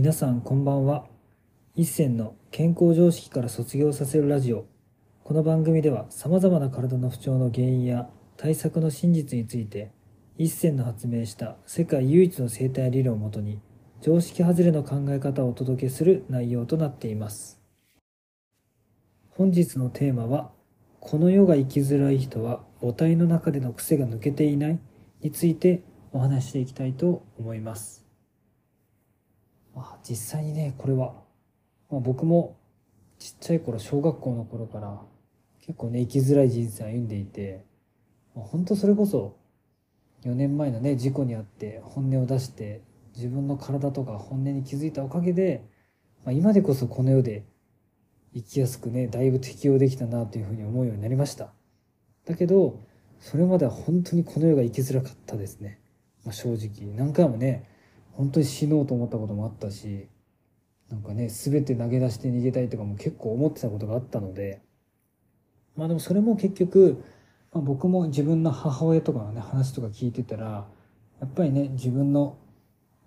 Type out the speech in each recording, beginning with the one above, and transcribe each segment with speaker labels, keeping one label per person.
Speaker 1: 皆さんこんばんは。一銭の健康常識から卒業させるラジオ。この番組ではさまざまな体の不調の原因や対策の真実について一銭の発明した世界唯一の生態理論をもとに常識外れの考え方をお届けする内容となっています。本日のテーマはこの世が生きづらい人は母体の中での癖が抜けていないについてお話していきたいと思います。あ、実際にねこれは、まあ、僕もちっちゃい頃小学校の頃から結構ね生きづらい人生を歩んでいて、まあ、本当それこそ4年前のね事故にあって本音を出して自分の体とか本音に気づいたおかげで、まあ、今でこそこの世で生きやすくねだいぶ適応できたなというふうに思うようになりました。だけどそれまでは本当にこの世が生きづらかったですね、まあ、正直何回もね本当に死のうと思ったこともあったしなんかね全て投げ出して逃げたいとかも結構思ってたことがあったのでまあでもそれも結局、まあ、僕も自分の母親とかのね話とか聞いてたらやっぱりね自分の、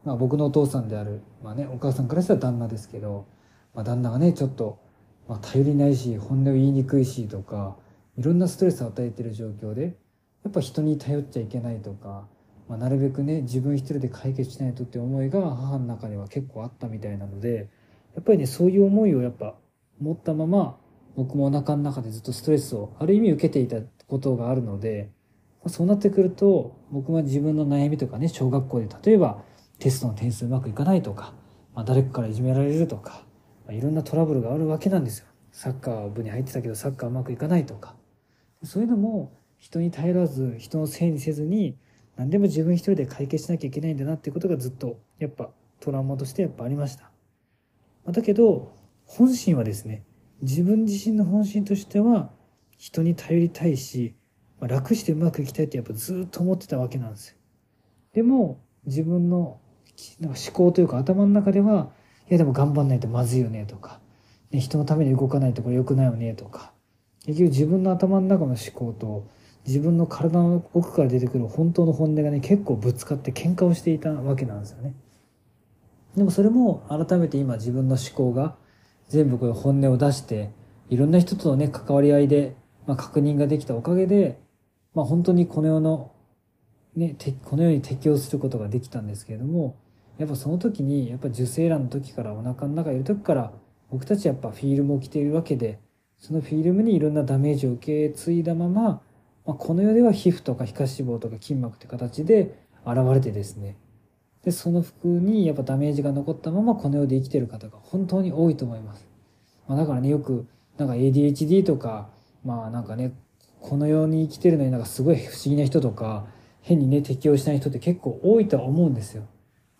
Speaker 1: まあ、僕のお父さんである、まあね、お母さんからしたら旦那ですけど、まあ、旦那がねちょっと、まあ、頼りないし本音を言いにくいしとかいろんなストレスを与えてる状況でやっぱ人に頼っちゃいけないとかまあ、なるべくね自分一人で解決しないとって思いが母の中には結構あったみたいなのでやっぱりねそういう思いをやっぱ持ったまま僕もお腹の中でずっとストレスをある意味受けていたことがあるので、まあ、そうなってくると僕は自分の悩みとかね小学校で例えばテストの点数うまくいかないとか、まあ、誰かからいじめられるとか、まあ、いろんなトラブルがあるわけなんですよ。サッカー部に入ってたけどサッカーうまくいかないとかそういうのも人に頼らず人のせいにせずに何でも自分一人で解決しなきゃいけないんだなっていうことがずっとやっぱトラウマとしてやっぱありました。だけど本心はですね自分自身の本心としては人に頼りたいしまあ楽してうまくいきたいってやっぱずっと思ってたわけなんですよ。でも自分のなんか思考というか頭の中ではいやでも頑張んないとまずいよねとか、ね、人のために動かないとこれ良くないよねとか結局自分の頭の中の思考と自分の体の奥から出てくる本当の本音がね結構ぶつかって喧嘩をしていたわけなんですよね。でもそれも改めて今自分の思考が全部こういう本音を出していろんな人とのね関わり合いで、まあ、確認ができたおかげで、まあ、本当にこの世のねこの世に適応することができたんですけれどもやっぱその時にやっぱ受精卵の時からお腹の中いる時から僕たちやっぱフィルムを着ているわけでそのフィルムにいろんなダメージを受け継いだまままあ、この世では皮膚とか皮下脂肪とか筋膜って形で現れてですね。でその服にやっぱダメージが残ったままこの世で生きてる方が本当に多いと思います、まあ、だからねよくなんか ADHD とかまあなんかねこの世に生きてるのになんかすごい不思議な人とか変にね適応しない人って結構多いとは思うんですよ。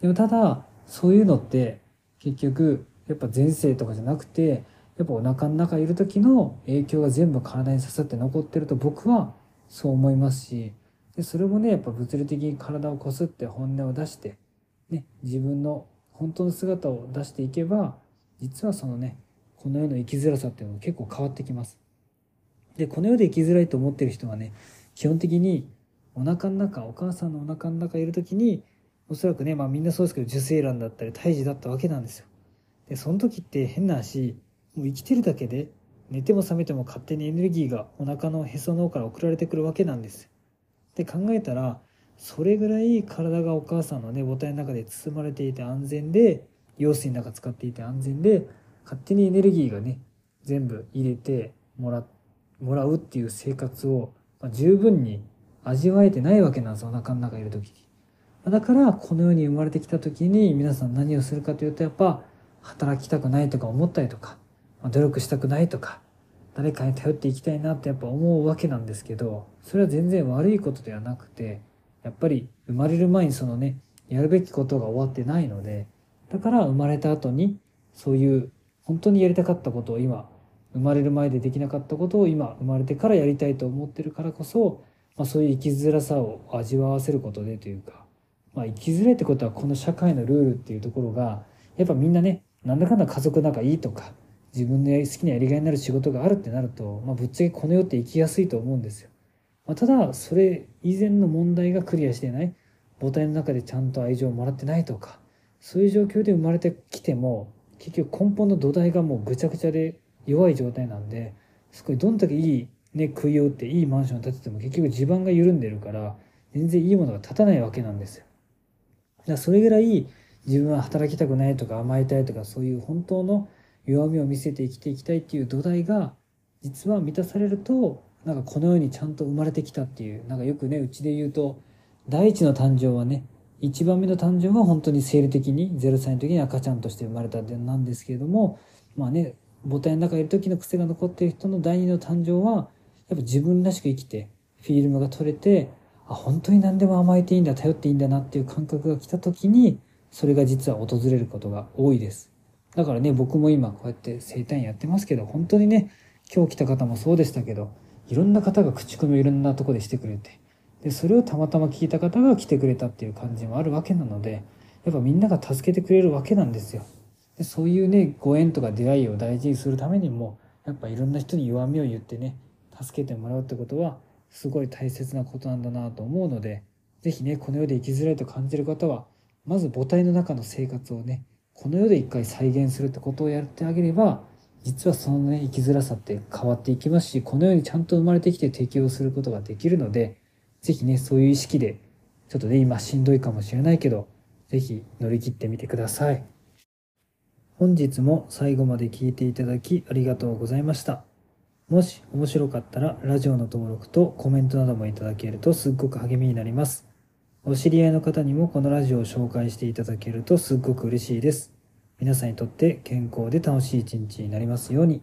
Speaker 1: でもただそういうのって結局やっぱ前世とかじゃなくてやっぱお腹の中いる時の影響が全部体に刺さって残ってると僕はそう思いますしでそれもねやっぱ物理的に体をこすって本音を出して、ね、自分の本当の姿を出していけば実はそのねこの世の生きづらさっていうのも結構変わってきます。でこの世で生きづらいと思ってる人はね基本的にお腹の中お母さんのお腹の中いる時におそらくねまあみんなそうですけど受精卵だったり胎児だったわけなんですよ。でその時って変な話もう生きてるだけで寝ても覚めても勝手にエネルギーがお腹のへその緒から送られてくるわけなんですで考えたらそれぐらい体がお母さんのね母体の中で包まれていて安全で用水の中使っていて安全で勝手にエネルギーがね全部入れてもらもらうっていう生活を、まあ、十分に味わえてないわけなんですお腹の中いる時に。だからこの世に生まれてきた時に皆さん何をするかというとやっぱ働きたくないとか思ったりとか努力したくないとか誰かに頼っていきたいなってやっぱ思うわけなんですけどそれは全然悪いことではなくてやっぱり生まれる前にそのねやるべきことが終わってないのでだから生まれた後にそういう本当にやりたかったことを今生まれる前でできなかったことを今生まれてからやりたいと思ってるからこそ、まあ、そういう生きづらさを味わわせることでというか、まあ、生きづらいってことはこの社会のルールっていうところがやっぱみんなねなんだかんだ家族仲いいとか自分の好きなやりがいになる仕事があるってなると、まあ、ぶっちゃけこの世って生きやすいと思うんですよ。まあ、ただそれ以前の問題がクリアしていない母体の中でちゃんと愛情をもらってないとかそういう状況で生まれてきても結局根本の土台がもうぐちゃぐちゃで弱い状態なんですごいどんだけいい、ね、杭を打っていいマンションを建てても結局地盤が緩んでるから全然いいものが建たないわけなんですよ。だからそれぐらい自分は働きたくないとか甘えたいとかそういう本当の弱みを見せて生きていきたいっていう土台が実は満たされるとなんかこの世にちゃんと生まれてきたっていうなんかよくねうちで言うと第一の誕生はね1番目の誕生は本当に生理的に0歳の時に赤ちゃんとして生まれたなんですけれどもまあね母体の中にいる時の癖が残ってる人の第二の誕生はやっぱ自分らしく生きてフィルムが取れてあ本当に何でも甘えていいんだ頼っていいんだなっていう感覚が来た時にそれが実は訪れることが多いです。だからね僕も今こうやって生体院やってますけど本当にね今日来た方もそうでしたけどいろんな方が口コミをいろんなとこでしてくれてでそれをたまたま聞いた方が来てくれたっていう感じもあるわけなのでやっぱみんなが助けてくれるわけなんですよ。でそういうねご縁とか出会いを大事にするためにもやっぱいろんな人に弱みを言ってね助けてもらうってことはすごい大切なことなんだなと思うので是非ねこの世で生きづらいと感じる方はまず母体の中の生活をねこの世で一回再現するってことをやってあげれば実はそのね生きづらさって変わっていきますしこの世にちゃんと生まれてきて適応することができるのでぜひね、そういう意識で、ちょっとね、今しんどいかもしれないけど、ぜひ乗り切ってみてください。本日も最後まで聞いていただきありがとうございました。もし面白かったらラジオの登録とコメントなどもいただけるとすっごく励みになります。お知り合いの方にもこのラジオを紹介していただけるとすっごく嬉しいです。皆さんにとって健康で楽しい一日になりますように。